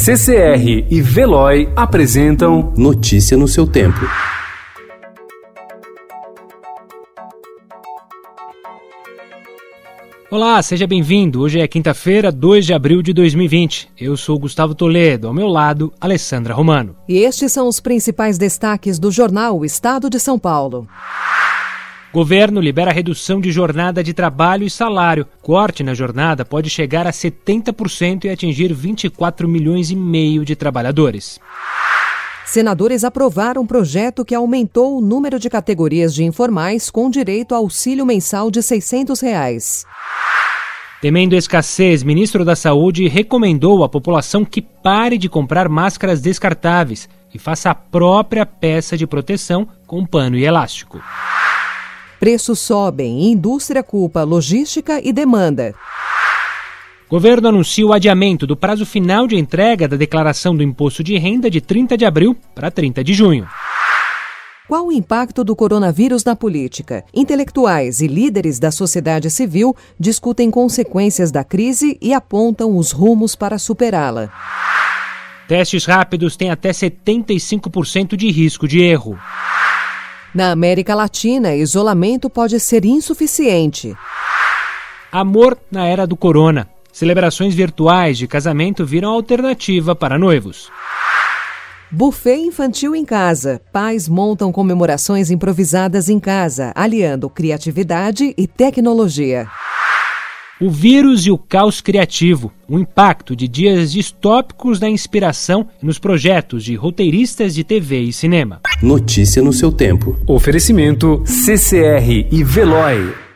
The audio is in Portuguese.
CCR e Veloy apresentam Notícia no seu tempo. Olá, seja bem-vindo. Hoje é quinta-feira, 2 de abril de 2020. Eu sou Gustavo Toledo, ao meu lado, Alessandra Romano. E estes são os principais destaques do jornal o Estado de São Paulo. Governo libera redução de jornada de trabalho e salário. Corte na jornada pode chegar a 70% e atingir 24 milhões e meio de trabalhadores. Senadores aprovaram um projeto que aumentou o número de categorias de informais com direito a auxílio mensal de 600 reais. Temendo escassez, ministro da Saúde recomendou à população que pare de comprar máscaras descartáveis e faça a própria peça de proteção com pano e elástico. Preços sobem, indústria culpa logística e demanda. Governo anuncia o adiamento do prazo final de entrega da declaração do imposto de renda de 30 de abril para 30 de junho. Qual o impacto do coronavírus na política? Intelectuais e líderes da sociedade civil discutem consequências da crise e apontam os rumos para superá-la. Testes rápidos têm até 75% de risco de erro. Na América Latina, isolamento pode ser insuficiente. Amor na era do corona. Celebrações virtuais de casamento viram alternativa para noivos. Buffet infantil em casa. Pais montam comemorações improvisadas em casa, aliando criatividade e tecnologia. O vírus e o caos criativo, o impacto de dias distópicos da inspiração nos projetos de roteiristas de TV e cinema. Notícia no seu tempo. Oferecimento CCR e Veloy.